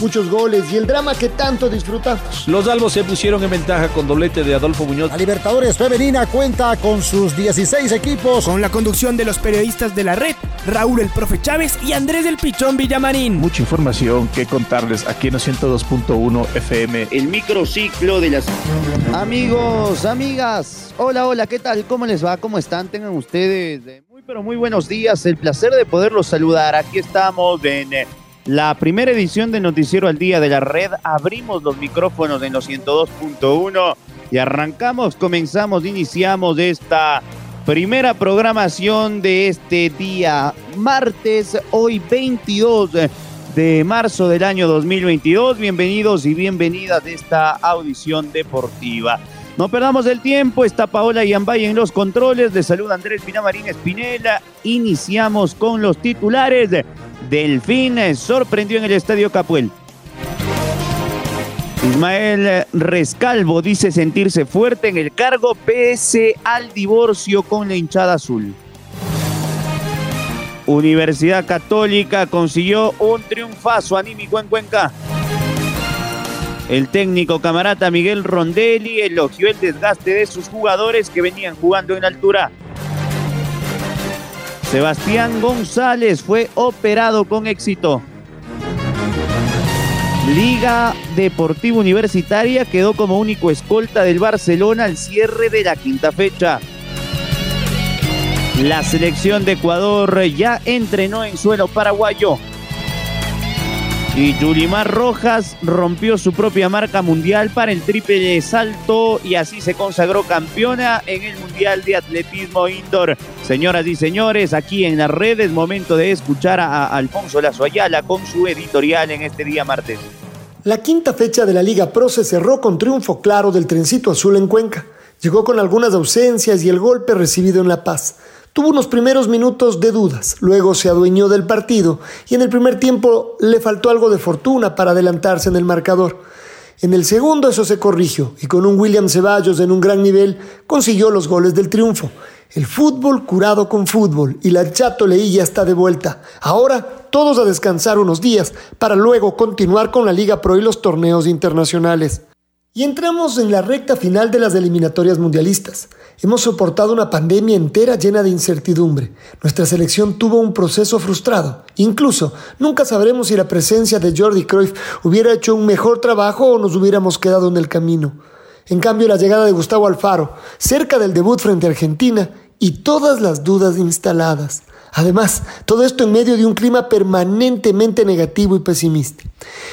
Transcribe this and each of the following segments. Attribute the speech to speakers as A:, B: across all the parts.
A: muchos goles y el drama que tanto disfrutamos.
B: Los albos se pusieron en ventaja con doblete de Adolfo Muñoz.
C: La Libertadores Femenina cuenta con sus 16 equipos.
D: Con la conducción de los periodistas de la red, Raúl el Profe Chávez y Andrés del Pichón Villamarín.
E: Mucha información que contarles aquí en 102.1 FM.
F: El microciclo de las... Amigos, amigas, hola, hola, ¿qué tal? ¿Cómo les va? ¿Cómo están? Tengan ustedes muy, pero muy buenos días. El placer de poderlos saludar. Aquí estamos en eh, la primera edición de Noticiero al Día de la Red. Abrimos los micrófonos en los 102.1 y arrancamos, comenzamos, iniciamos esta primera programación de este día martes, hoy 22 de marzo del año 2022. Bienvenidos y bienvenidas a esta audición deportiva. No perdamos el tiempo, está Paola Yambay en los controles, de salud Andrés Pinamarín Espinela. Iniciamos con los titulares Delfín sorprendió en el Estadio Capuel. Ismael Rescalvo dice sentirse fuerte en el cargo pese al divorcio con la hinchada azul. Universidad Católica consiguió un triunfazo anímico en Cuenca. El técnico camarata Miguel Rondelli elogió el desgaste de sus jugadores que venían jugando en altura. Sebastián González fue operado con éxito. Liga Deportiva Universitaria quedó como único escolta del Barcelona al cierre de la quinta fecha. La selección de Ecuador ya entrenó en suelo paraguayo. Y Yulimar Rojas rompió su propia marca mundial para el triple salto y así se consagró campeona en el Mundial de Atletismo Indoor. Señoras y señores, aquí en la red es momento de escuchar a Alfonso Lazo Ayala con su editorial en este día martes.
A: La quinta fecha de la Liga Pro se cerró con triunfo claro del trencito azul en Cuenca. Llegó con algunas ausencias y el golpe recibido en La Paz. Tuvo unos primeros minutos de dudas, luego se adueñó del partido y en el primer tiempo le faltó algo de fortuna para adelantarse en el marcador. En el segundo eso se corrigió y con un William Ceballos en un gran nivel consiguió los goles del triunfo. El fútbol curado con fútbol y la Chato Leilla está de vuelta. Ahora todos a descansar unos días para luego continuar con la Liga Pro y los torneos internacionales. Y entramos en la recta final de las eliminatorias mundialistas. Hemos soportado una pandemia entera llena de incertidumbre. Nuestra selección tuvo un proceso frustrado. Incluso nunca sabremos si la presencia de Jordi Cruyff hubiera hecho un mejor trabajo o nos hubiéramos quedado en el camino. En cambio, la llegada de Gustavo Alfaro, cerca del debut frente a Argentina, y todas las dudas instaladas. Además, todo esto en medio de un clima permanentemente negativo y pesimista.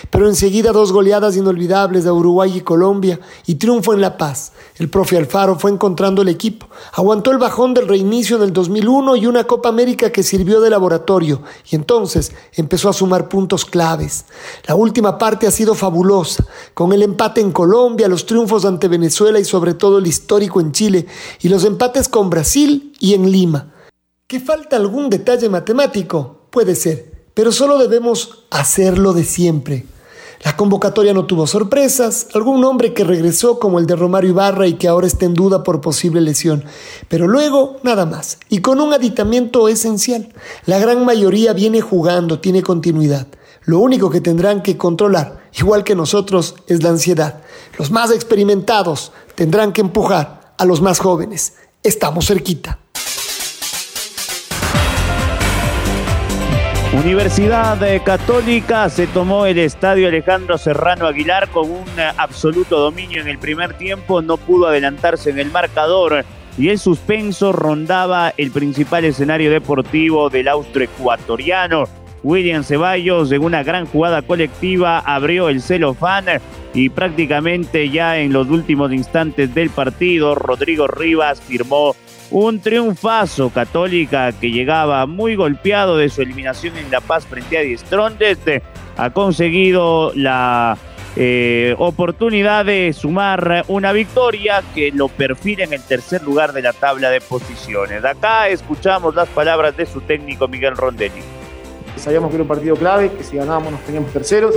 A: Pero enseguida dos goleadas inolvidables de Uruguay y Colombia y triunfo en La Paz. El profe Alfaro fue encontrando el equipo, aguantó el bajón del reinicio en el 2001 y una Copa América que sirvió de laboratorio y entonces empezó a sumar puntos claves. La última parte ha sido fabulosa, con el empate en Colombia, los triunfos ante Venezuela y sobre todo el histórico en Chile y los empates con Brasil y en Lima. ¿Que falta algún detalle matemático? Puede ser, pero solo debemos hacerlo de siempre. La convocatoria no tuvo sorpresas, algún nombre que regresó como el de Romario Ibarra y que ahora está en duda por posible lesión, pero luego nada más, y con un aditamiento esencial. La gran mayoría viene jugando, tiene continuidad. Lo único que tendrán que controlar, igual que nosotros, es la ansiedad. Los más experimentados tendrán que empujar a los más jóvenes. Estamos cerquita.
F: Universidad Católica se tomó el estadio Alejandro Serrano Aguilar con un absoluto dominio en el primer tiempo, no pudo adelantarse en el marcador y el suspenso rondaba el principal escenario deportivo del austroecuatoriano. William Ceballos en una gran jugada colectiva abrió el celofán y prácticamente ya en los últimos instantes del partido Rodrigo Rivas firmó un triunfazo católica que llegaba muy golpeado de su eliminación en La Paz frente a Diestrondes. Ha conseguido la eh, oportunidad de sumar una victoria que lo perfila en el tercer lugar de la tabla de posiciones. Acá escuchamos las palabras de su técnico Miguel Rondelli.
G: Sabíamos que era un partido clave, que si ganábamos nos teníamos terceros.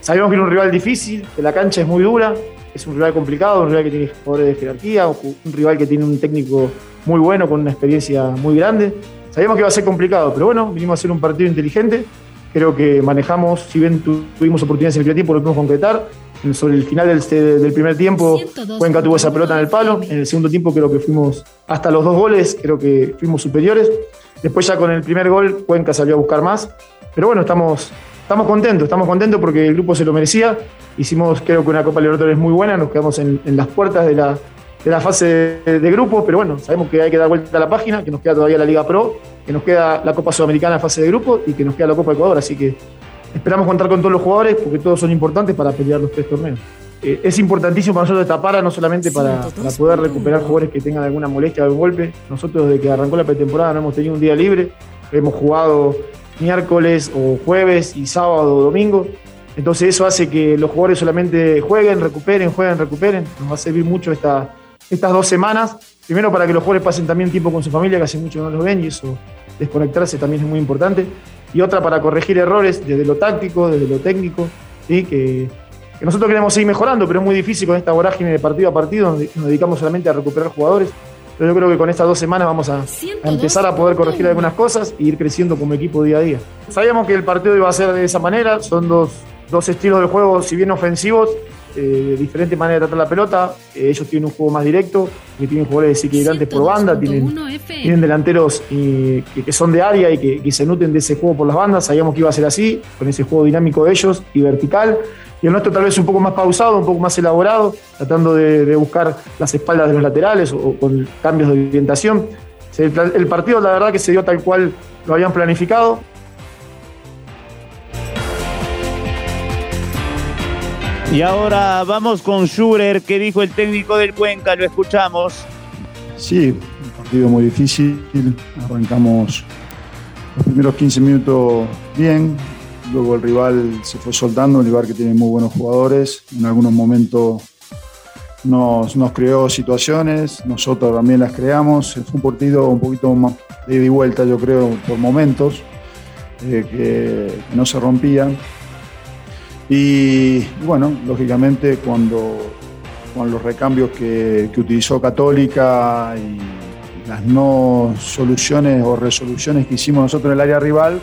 G: Sabíamos que era un rival difícil, que la cancha es muy dura, es un rival complicado, un rival que tiene jugadores de jerarquía, un rival que tiene un técnico muy bueno, con una experiencia muy grande. Sabíamos que iba a ser complicado, pero bueno, vinimos a hacer un partido inteligente. Creo que manejamos, si bien tuvimos oportunidades en el primer tiempo, lo pudimos concretar. Sobre el final del, del, primer tiempo, Cuenca tuvo esa pelota en el palo. En el segundo tiempo creo que fuimos hasta los dos goles, creo que fuimos superiores. Después ya con el primer gol, Cuenca salió a buscar más. Pero bueno, estamos, estamos contentos, estamos contentos porque el grupo se lo merecía. Hicimos creo que una Copa Libertadores muy buena, nos quedamos en, las puertas de la, de la fase de, grupos, pero bueno, sabemos que hay que dar vuelta a la página, que nos queda todavía la Liga Pro, que nos queda la Copa Sudamericana en fase de grupo y que nos queda la Copa Ecuador, así que esperamos contar con todos los jugadores porque todos son importantes para pelear los tres torneos. Eh, es importantísimo para nosotros esta para, no solamente para, para, poder recuperar jugadores que tengan alguna molestia o algún golpe. Nosotros desde que arrancó la pretemporada no hemos tenido un día libre, hemos jugado miércoles o jueves y sábado o domingo. Entonces eso hace que los jugadores solamente jueguen, recuperen, jueguen, recuperen. Nos va a servir mucho esta, estas dos semanas. Primero para que los jugadores pasen también tiempo con su familia, que hace mucho no los ven y eso desconectarse también es muy importante. Y otra para corregir errores desde lo táctico, desde lo técnico, ¿sí? que, nosotros queremos seguir mejorando, pero es muy difícil con esta vorágine de partido a partido, donde nos dedicamos solamente a recuperar jugadores. Pero yo creo que con estas dos semanas vamos a, a, empezar a poder corregir algunas cosas e ir creciendo como equipo día a día. Sabíamos que el partido iba a ser de esa manera, son dos, dos estilos de juego, si bien ofensivos, eh, diferente manera de tratar la pelota. Eh, ellos tienen un juego más directo, tienen jugadores desequilibrantes por banda, tienen, tienen delanteros que, son de área y que, se nuten de ese juego por las bandas. Sabíamos que iba a ser así, con ese juego dinámico de ellos y vertical. Y el nuestro tal vez un poco más pausado, un poco más elaborado, tratando de, buscar las espaldas de los laterales o, con cambios de orientación. el partido, la verdad, que se dio tal cual lo habían planificado.
F: Y ahora vamos con Schurer, que dijo el técnico del Cuenca, lo escuchamos.
H: Sí, un partido muy difícil. Arrancamos los primeros 15 minutos bien, luego el rival se fue soltando, un rival que tiene muy buenos jugadores. En algunos momentos nos, creó situaciones, nosotros también las creamos. Fue un partido un poquito más de ida y vuelta, yo creo, por momentos, eh, que no se rompían y bueno, lógicamente cuando con los recambios que, utilizó Católica y las no soluciones o resoluciones que hicimos nosotros en el área rival,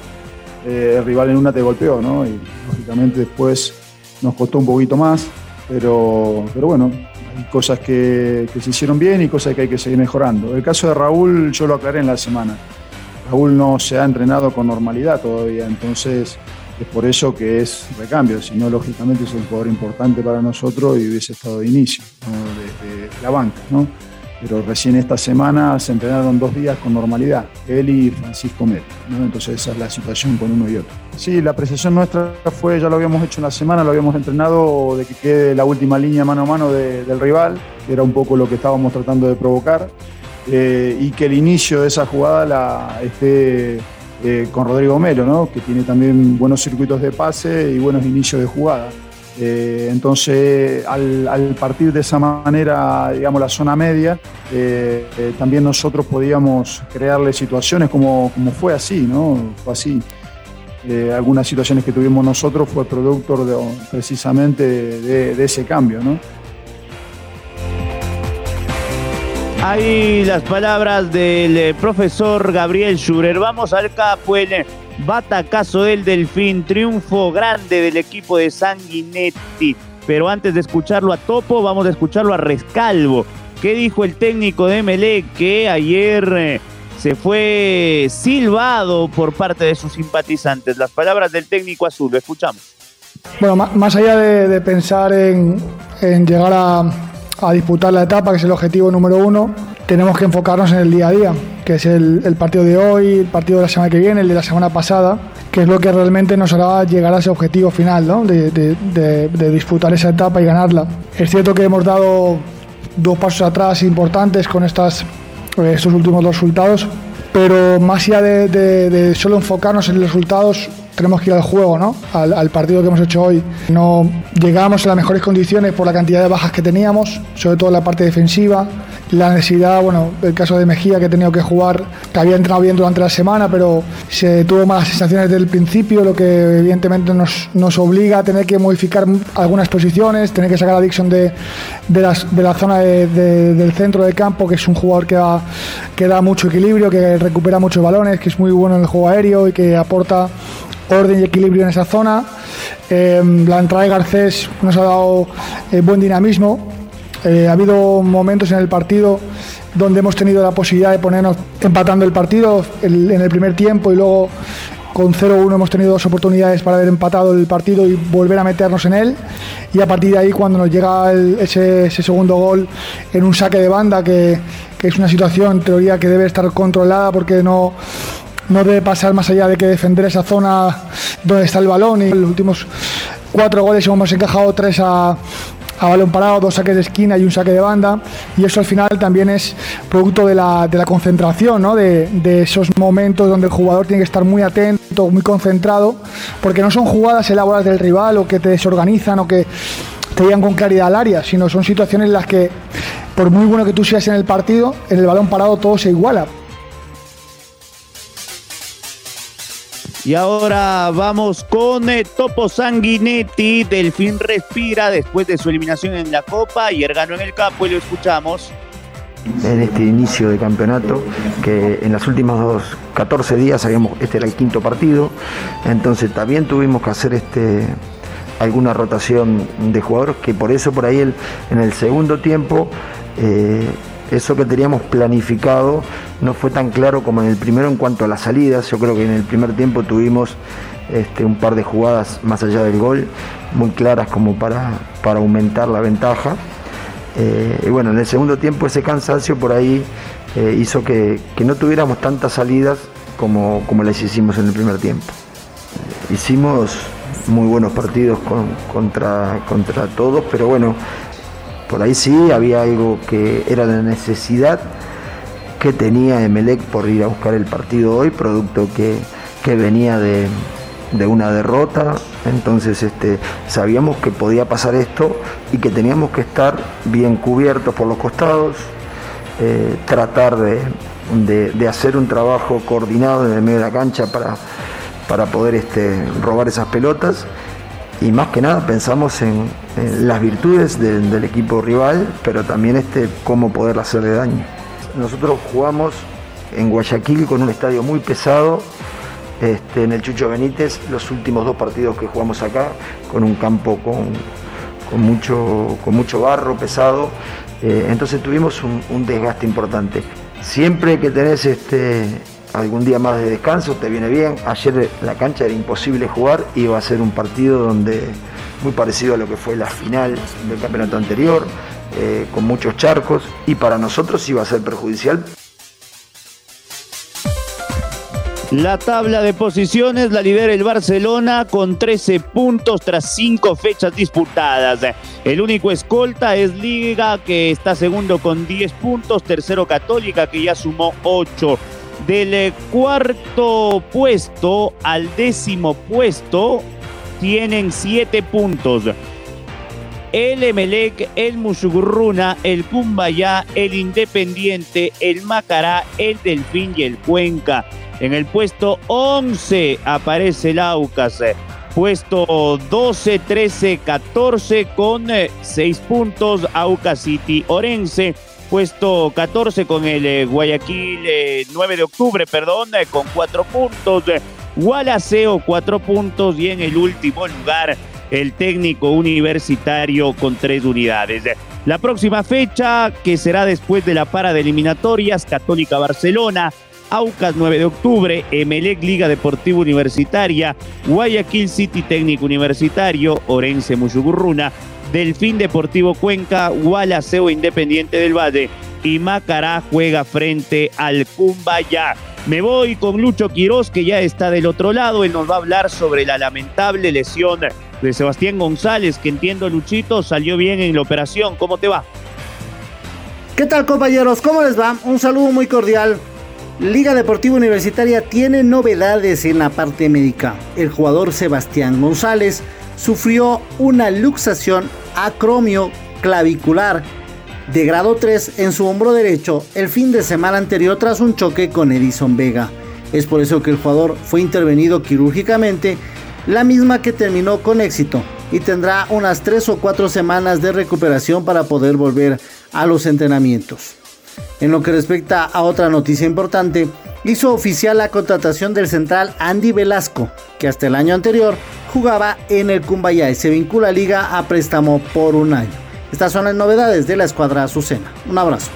H: eh, el rival en una te golpeó, ¿no? Y lógicamente después nos costó un poquito más, pero, pero bueno, hay cosas que, que se hicieron bien y cosas que hay que seguir mejorando. El caso de Raúl yo lo aclaré en la semana. Raúl no se ha entrenado con normalidad todavía, entonces es por eso que es recambio, si no, lógicamente es un jugador importante para nosotros y hubiese estado de inicio, desde la banca. ¿no? Pero recién esta semana se entrenaron dos días con normalidad, él y Francisco Melo. Entonces esa es la situación con uno y otro. Sí, la apreciación nuestra fue, ya lo habíamos hecho en la semana, lo habíamos entrenado de que quede la última línea mano a mano del rival, que era un poco lo que estábamos tratando de provocar. Eh, y que el inicio de esa jugada la esté eh, con Rodrigo Melo, ¿no? que tiene también buenos circuitos de pase y buenos inicios de jugada. Eh, entonces, al, partir de esa manera, digamos, la zona media, eh, también nosotros podíamos crearle situaciones como, fue así, ¿no? Fue así. algunas situaciones que tuvimos nosotros fue producto de, precisamente de, de ese cambio, ¿no?
F: Ahí las palabras del eh, profesor Gabriel Schurer. Vamos al capo, el batacazo del Delfín, triunfo grande del equipo de Sanguinetti. Pero antes de escucharlo a Topo, vamos a escucharlo a Rescalvo. ¿Qué dijo el técnico de Melec que ayer eh, se fue silbado por parte de sus simpatizantes? Las palabras del técnico azul, lo escuchamos.
I: Bueno, más allá de, pensar en llegar a, a disputar la etapa, que es el objetivo número uno, tenemos que enfocarnos en el día a día, que es el, partido de hoy, el partido de la semana que viene, el de la semana pasada, que es lo que realmente nos hará llegar a ese objetivo final, ¿no? de, disputar esa etapa y ganarla. Es cierto que hemos dado dos pasos atrás importantes con estas, estos últimos dos resultados, pero más allá de, solo enfocarnos en los resultados, tenemos que ir al juego, ¿no? Al, partido que hemos hecho hoy. No llegamos en las mejores condiciones por la cantidad de bajas que teníamos, sobre todo en la parte defensiva, la necesidad, bueno, el caso de Mejía que ha tenido que jugar, que había entrado bien durante la semana, pero se tuvo malas sensaciones desde el principio, lo que evidentemente nos, nos obliga a tener que modificar algunas posiciones, tener que sacar a Dixon de, de, la zona del centro del campo, que es un jugador que da, que da mucho equilibrio, que recupera muchos balones, que es muy bueno en el juego aéreo y que aporta orden y equilibrio en esa zona. Eh, la entrada de Garcés nos ha dado eh, buen dinamismo. Eh, ha habido momentos en el partido donde hemos tenido la posibilidad de ponernos empatando el partido en el primer tiempo y luego con 0-1 hemos tenido dos oportunidades para haber empatado el partido y volver a meternos en él. Y a partir de ahí, cuando nos llega ese, segundo gol en un saque de banda, que, es una situación en teoría que debe estar controlada porque no, no debe pasar más allá de que defender esa zona donde está el balón y en los últimos cuatro goles hemos encajado tres a, balón parado, dos saques de esquina y un saque de banda y eso al final también es producto de la, concentración, ¿no? de, de, esos momentos donde el jugador tiene que estar muy atento, muy concentrado, porque no son jugadas elaboradas del rival o que te desorganizan o que te llegan con claridad al área, sino son situaciones en las que por muy bueno que tú seas en el partido, en el balón parado todo se iguala.
F: Y ahora vamos con eh, Topo Sanguinetti. Delfín respira después de su eliminación en la Copa y ganó en el campo y lo escuchamos.
J: En este inicio de campeonato, que en los últimos 14 días sabíamos este era el quinto partido, entonces también tuvimos que hacer este, alguna rotación de jugadores, que por eso por ahí el, en el segundo tiempo eh, eso que teníamos planificado no fue tan claro como en el primero en cuanto a las salidas. Yo creo que en el primer tiempo tuvimos este, un par de jugadas más allá del gol, muy claras como para, para aumentar la ventaja. Eh, y bueno, en el segundo tiempo ese cansancio por ahí eh, hizo que, no tuviéramos tantas salidas como, como las hicimos en el primer tiempo. Hicimos muy buenos partidos contra, contra todos, pero bueno, por ahí sí había algo que era la necesidad que tenía Emelec por ir a buscar el partido hoy, producto que, venía de, una derrota, entonces este, sabíamos que podía pasar esto y que teníamos que estar bien cubiertos por los costados, eh, tratar de, hacer un trabajo coordinado en el medio de la cancha para, para poder este, robar esas pelotas y más que nada pensamos en, las virtudes del equipo rival, pero también este, cómo poder hacerle daño. Nosotros jugamos en Guayaquil con un estadio muy pesado, este, en el Chucho Benítez, los últimos dos partidos que jugamos acá, con un campo con, mucho, con mucho barro pesado, eh, entonces tuvimos un, un desgaste importante. Siempre que tenés este, algún día más de descanso, te viene bien. Ayer la cancha era imposible jugar, iba a ser un partido donde muy parecido a lo que fue la final del campeonato anterior, eh, con muchos charcos, y para nosotros iba a ser perjudicial.
F: La tabla de posiciones la lidera el Barcelona con 13 puntos tras 5 fechas disputadas. El único escolta es Liga que está segundo con 10 puntos, tercero Católica que ya sumó 8. Del cuarto puesto al décimo puesto tienen siete puntos. El Emelec, el Mushugurruna, el Cumbayá, el Independiente, el Macará, el Delfín y el Cuenca. En el puesto 11 aparece el Aucas. Puesto 12, 13, 14 con 6 puntos. Aucas City Orense puesto 14 con el eh, Guayaquil 9 eh, de octubre, perdón, eh, con 4 puntos. Gualaceo 4 puntos y en el último lugar el técnico universitario con 3 unidades. La próxima fecha, que será después de la para de eliminatorias, Católica Barcelona, Aucas 9 de octubre, Emelec Liga Deportiva Universitaria, Guayaquil City Técnico Universitario, Orense Mushugurruna, Delfín Deportivo Cuenca, Gualaceo Independiente del Valle y Macará juega frente al Cumbaya. Me voy con Lucho Quiroz, que ya está del otro lado. Él nos va a hablar sobre la lamentable lesión de Sebastián González, que entiendo, Luchito, salió bien en la operación. ¿Cómo te va?
K: ¿Qué tal, compañeros? ¿Cómo les va? Un saludo muy cordial. Liga Deportiva Universitaria tiene novedades en la parte médica. El jugador Sebastián González sufrió una luxación acromio clavicular de grado 3 en su hombro derecho el fin de semana anterior tras un choque con Edison Vega. Es por eso que el jugador fue intervenido quirúrgicamente, la misma que terminó con éxito y tendrá unas 3 o 4 semanas de recuperación para poder volver a los entrenamientos. En lo que respecta a otra noticia importante, hizo oficial la contratación del central Andy Velasco, que hasta el año anterior jugaba en el Cumbaya y se vincula a liga a préstamo por un año. Estas son las novedades de la escuadra Azucena. Un abrazo.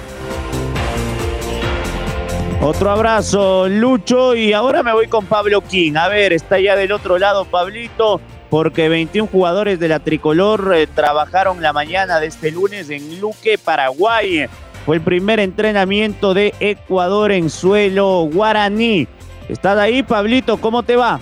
F: Otro abrazo, Lucho. Y ahora me voy con Pablo King. A ver, está ya del otro lado Pablito, porque 21 jugadores de la tricolor eh, trabajaron la mañana de este lunes en Luque, Paraguay. Fue el primer entrenamiento de Ecuador en suelo guaraní. ¿Estás ahí, Pablito? ¿Cómo te va?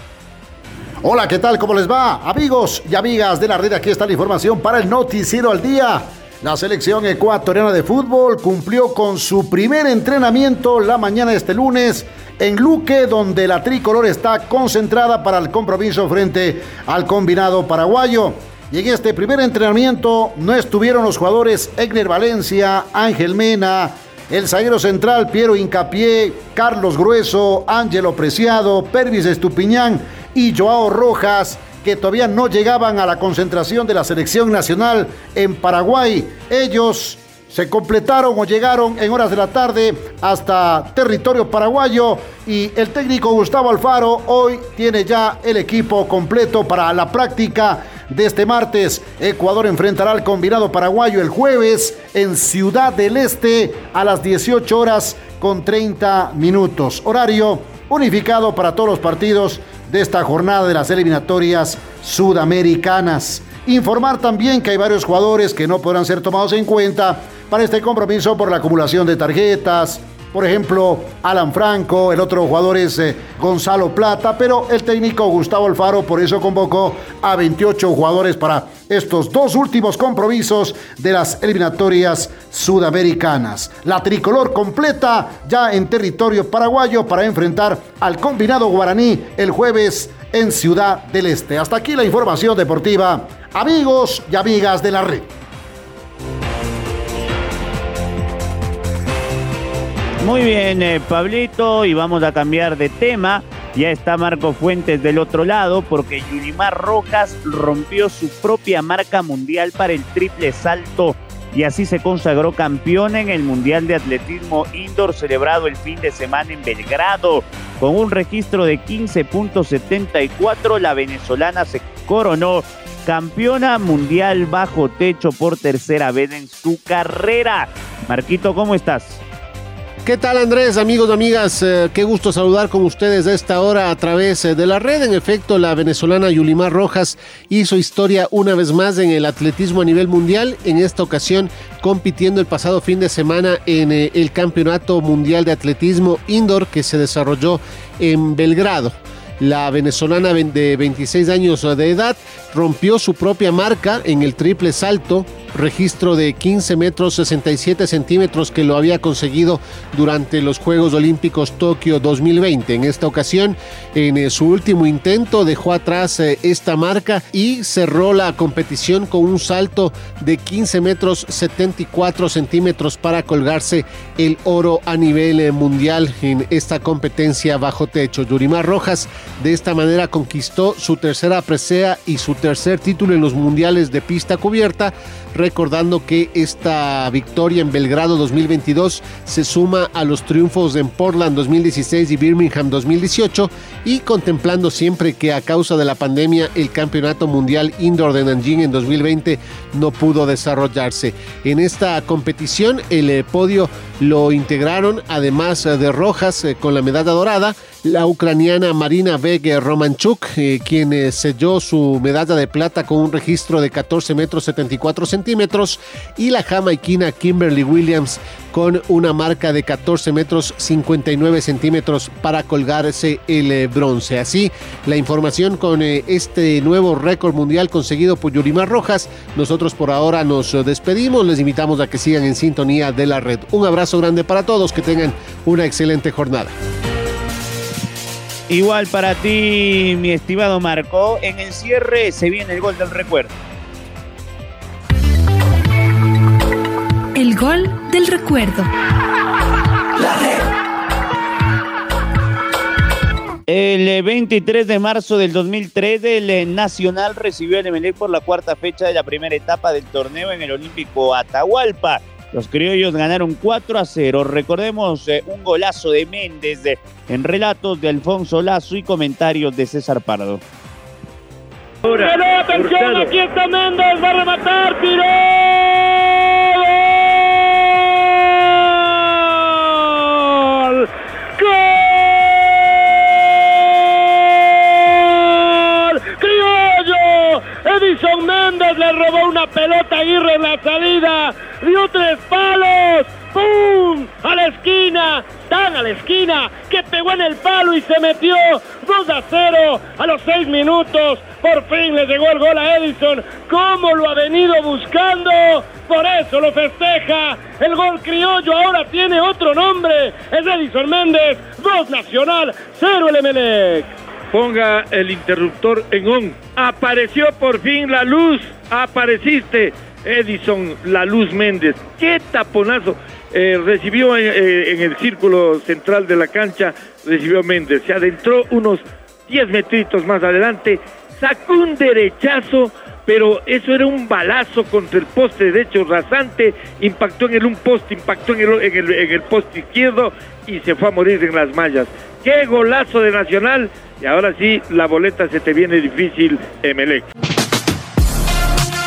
C: Hola, ¿qué tal? ¿Cómo les va? Amigos y amigas de la red, aquí está la información para el Noticiero al Día. La selección ecuatoriana de fútbol cumplió con su primer entrenamiento la mañana de este lunes en Luque, donde la tricolor está concentrada para el compromiso frente al combinado paraguayo. Y en este primer entrenamiento no estuvieron los jugadores Egner Valencia, Ángel Mena, el zaguero central Piero Incapié, Carlos Grueso, Ángelo Preciado, Pervis Estupiñán y Joao Rojas que todavía no llegaban a la concentración de la selección nacional en Paraguay. Ellos se completaron o llegaron en horas de la tarde hasta territorio paraguayo y el técnico Gustavo Alfaro hoy tiene ya el equipo completo para la práctica de este martes. Ecuador enfrentará al combinado paraguayo el jueves en Ciudad del Este a las 18 horas con 30 minutos. Horario unificado para todos los partidos de esta jornada de las eliminatorias sudamericanas. Informar también que hay varios jugadores que no podrán ser tomados en cuenta para este compromiso por la acumulación de tarjetas, por ejemplo, Alan Franco, el otro jugador es eh, Gonzalo Plata, pero el técnico Gustavo Alfaro por eso convocó a 28 jugadores para estos dos últimos compromisos de las eliminatorias sudamericanas. La tricolor completa ya en territorio paraguayo para enfrentar al combinado guaraní el jueves en Ciudad del Este. Hasta aquí la información deportiva, amigos y amigas de la red.
F: Muy bien, eh, Pablito, y vamos a cambiar de tema. Ya está Marco Fuentes del otro lado porque Yulimar Rojas rompió su propia marca mundial para el triple salto y así se consagró campeón en el Mundial de Atletismo Indoor celebrado el fin de semana en Belgrado. Con un registro de 15.74, la venezolana se coronó campeona mundial bajo techo por tercera vez en su carrera. Marquito, ¿cómo estás?
L: ¿Qué tal Andrés, amigos, amigas? Eh, qué gusto saludar con ustedes a esta hora a través eh, de la red. En efecto, la venezolana Yulimar Rojas hizo historia una vez más en el atletismo a nivel mundial, en esta ocasión compitiendo el pasado fin de semana en eh, el Campeonato Mundial de Atletismo Indoor que se desarrolló en Belgrado. La venezolana de 26 años de edad rompió su propia marca en el triple salto registro de 15 metros 67 centímetros que lo había conseguido durante los Juegos Olímpicos Tokio 2020. En esta ocasión, en eh, su último intento, dejó atrás eh, esta marca y cerró la competición con un salto de 15 metros 74 centímetros para colgarse el oro a nivel eh, mundial en esta competencia bajo techo. Yurimar Rojas de esta manera conquistó su tercera presea y su tercer título en los mundiales de pista cubierta recordando que esta victoria en Belgrado 2022 se suma a los triunfos en Portland 2016 y Birmingham 2018 y contemplando siempre que a causa de la pandemia el Campeonato Mundial Indoor de Nanjing en 2020 no pudo desarrollarse. En esta competición el eh, podio lo integraron además de Rojas eh, con la medalla dorada la ucraniana Marina Veg Romanchuk, eh, quien eh, selló su medalla de plata con un registro de 14 metros 74 centímetros, y la jamaiquina Kimberly Williams con una marca de 14 metros 59 centímetros para colgarse el eh, bronce. Así, la información con este nuevo récord mundial conseguido por Yurimar Rojas. Nosotros por ahora nos despedimos, les invitamos a que sigan en sintonía de la red. Un abrazo grande para todos, que tengan una excelente jornada.
F: Igual para ti, mi estimado Marco. En el cierre se viene el gol del recuerdo.
M: El gol del recuerdo.
F: El 23 eh, de marzo del 2013, el eh, Nacional recibió el Emelec por la cuarta fecha de la primera etapa del torneo en el Olímpico Atahualpa. Los criollos ganaron 4 a 0. Recordemos eh, un golazo de Méndez en relatos de Alfonso Lazo y comentarios de César Pardo.
N: atención, aquí está Méndez, va a rematar, tiró. Edison Méndez le robó una pelota a Aguirre en la salida, dio tres palos, ¡pum! A la esquina, tan a la esquina, que pegó en el palo y se metió 2 a 0 a los 6 minutos. Por fin le llegó el gol a Edison, ¿cómo lo ha venido buscando? Por eso lo festeja. El gol criollo ahora tiene otro nombre, es Edison Méndez, 2 Nacional, 0 el Emelec
B: ponga el interruptor en on. Apareció por fin la luz, apareciste, Edison La Luz Méndez. ¡Qué taponazo! Eh, recibió eh, en, el círculo central de la cancha, recibió Méndez. Se adentró unos 10 metritos más adelante, sacó un derechazo, pero eso era un balazo contra el poste derecho rasante, impactó en el un poste, impactó en el, en el, en el poste izquierdo y se fue a morir en las mallas. ¡Qué golazo de Nacional! Y ahora sí, la boleta se te viene difícil, Emelec.